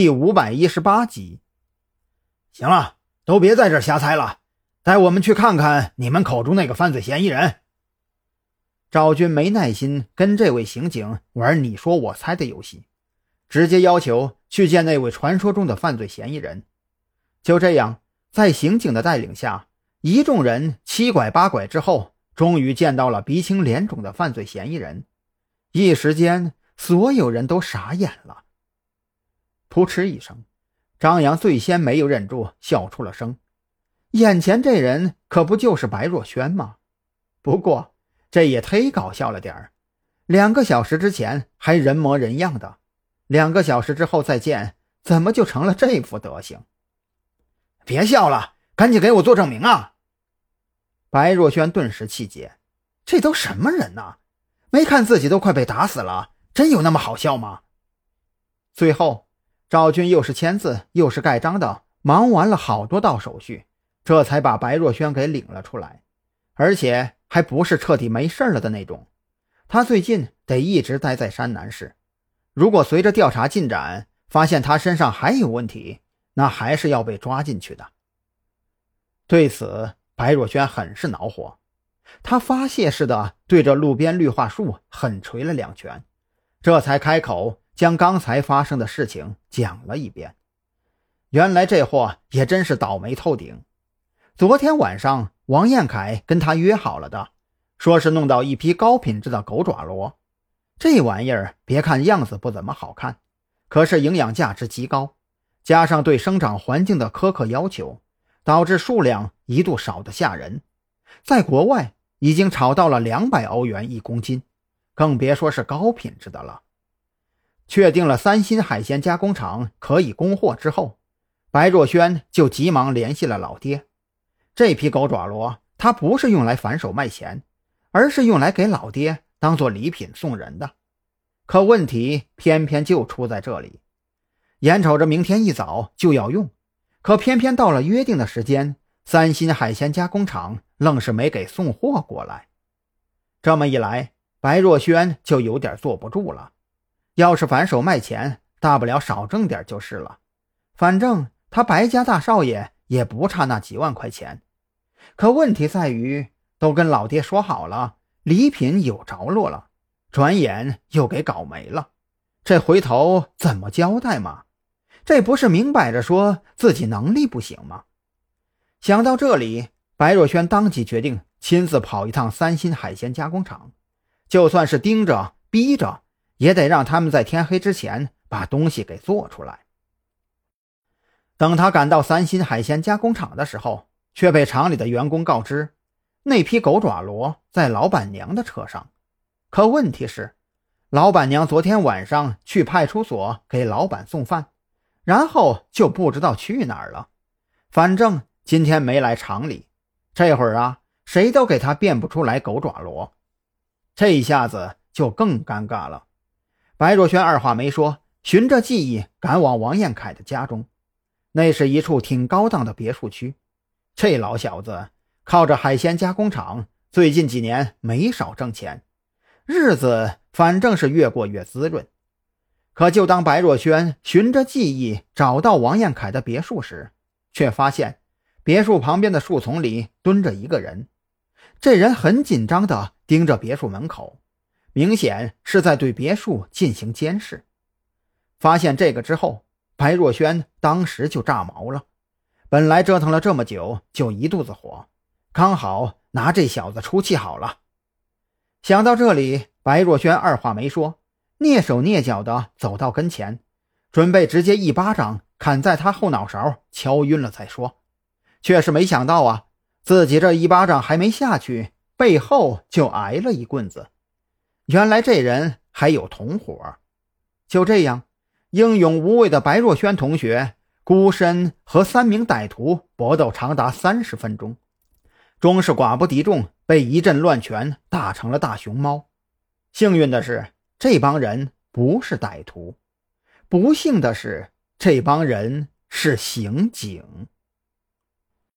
第五百一十八集。行了，都别在这瞎猜了，带我们去看看你们口中那个犯罪嫌疑人。赵军没耐心跟这位刑警玩你说我猜的游戏，直接要求去见那位传说中的犯罪嫌疑人。就这样，在刑警的带领下，一众人七拐八拐之后，终于见到了鼻青脸肿的犯罪嫌疑人。一时间，所有人都傻眼了。噗嗤一声，张扬最先没有忍住，笑出了声。眼前这人可不就是白若萱吗？不过这也忒搞笑了点儿。两个小时之前还人模人样的，两个小时之后再见，怎么就成了这副德行？别笑了，赶紧给我做证明啊！白若萱顿时气结，这都什么人呐？没看自己都快被打死了，真有那么好笑吗？最后。赵军又是签字又是盖章的，忙完了好多道手续，这才把白若萱给领了出来，而且还不是彻底没事了的那种。他最近得一直待在山南市，如果随着调查进展发现他身上还有问题，那还是要被抓进去的。对此，白若萱很是恼火，他发泄似的对着路边绿化树狠捶了两拳，这才开口。将刚才发生的事情讲了一遍。原来这货也真是倒霉透顶。昨天晚上，王彦凯跟他约好了的，说是弄到一批高品质的狗爪螺。这玩意儿别看样子不怎么好看，可是营养价值极高，加上对生长环境的苛刻要求，导致数量一度少得吓人。在国外已经炒到了两百欧元一公斤，更别说是高品质的了。确定了三星海鲜加工厂可以供货之后，白若萱就急忙联系了老爹。这批狗爪螺，他不是用来反手卖钱，而是用来给老爹当做礼品送人的。可问题偏偏就出在这里，眼瞅着明天一早就要用，可偏偏到了约定的时间，三星海鲜加工厂愣是没给送货过来。这么一来，白若萱就有点坐不住了。要是反手卖钱，大不了少挣点就是了。反正他白家大少爷也不差那几万块钱。可问题在于，都跟老爹说好了，礼品有着落了，转眼又给搞没了，这回头怎么交代嘛？这不是明摆着说自己能力不行吗？想到这里，白若萱当即决定亲自跑一趟三星海鲜加工厂，就算是盯着逼着。也得让他们在天黑之前把东西给做出来。等他赶到三星海鲜加工厂的时候，却被厂里的员工告知，那批狗爪螺在老板娘的车上。可问题是，老板娘昨天晚上去派出所给老板送饭，然后就不知道去哪儿了。反正今天没来厂里，这会儿啊，谁都给他辨不出来狗爪螺。这一下子就更尴尬了。白若萱二话没说，循着记忆赶往王彦凯的家中。那是一处挺高档的别墅区。这老小子靠着海鲜加工厂，最近几年没少挣钱，日子反正是越过越滋润。可就当白若萱循着记忆找到王彦凯的别墅时，却发现别墅旁边的树丛里蹲着一个人。这人很紧张地盯着别墅门口。明显是在对别墅进行监视。发现这个之后，白若萱当时就炸毛了。本来折腾了这么久，就一肚子火，刚好拿这小子出气好了。想到这里，白若萱二话没说，蹑手蹑脚地走到跟前，准备直接一巴掌砍在他后脑勺，敲晕了再说。却是没想到啊，自己这一巴掌还没下去，背后就挨了一棍子。原来这人还有同伙，就这样，英勇无畏的白若萱同学孤身和三名歹徒搏斗长达三十分钟，终是寡不敌众，被一阵乱拳打成了大熊猫。幸运的是，这帮人不是歹徒；不幸的是，这帮人是刑警。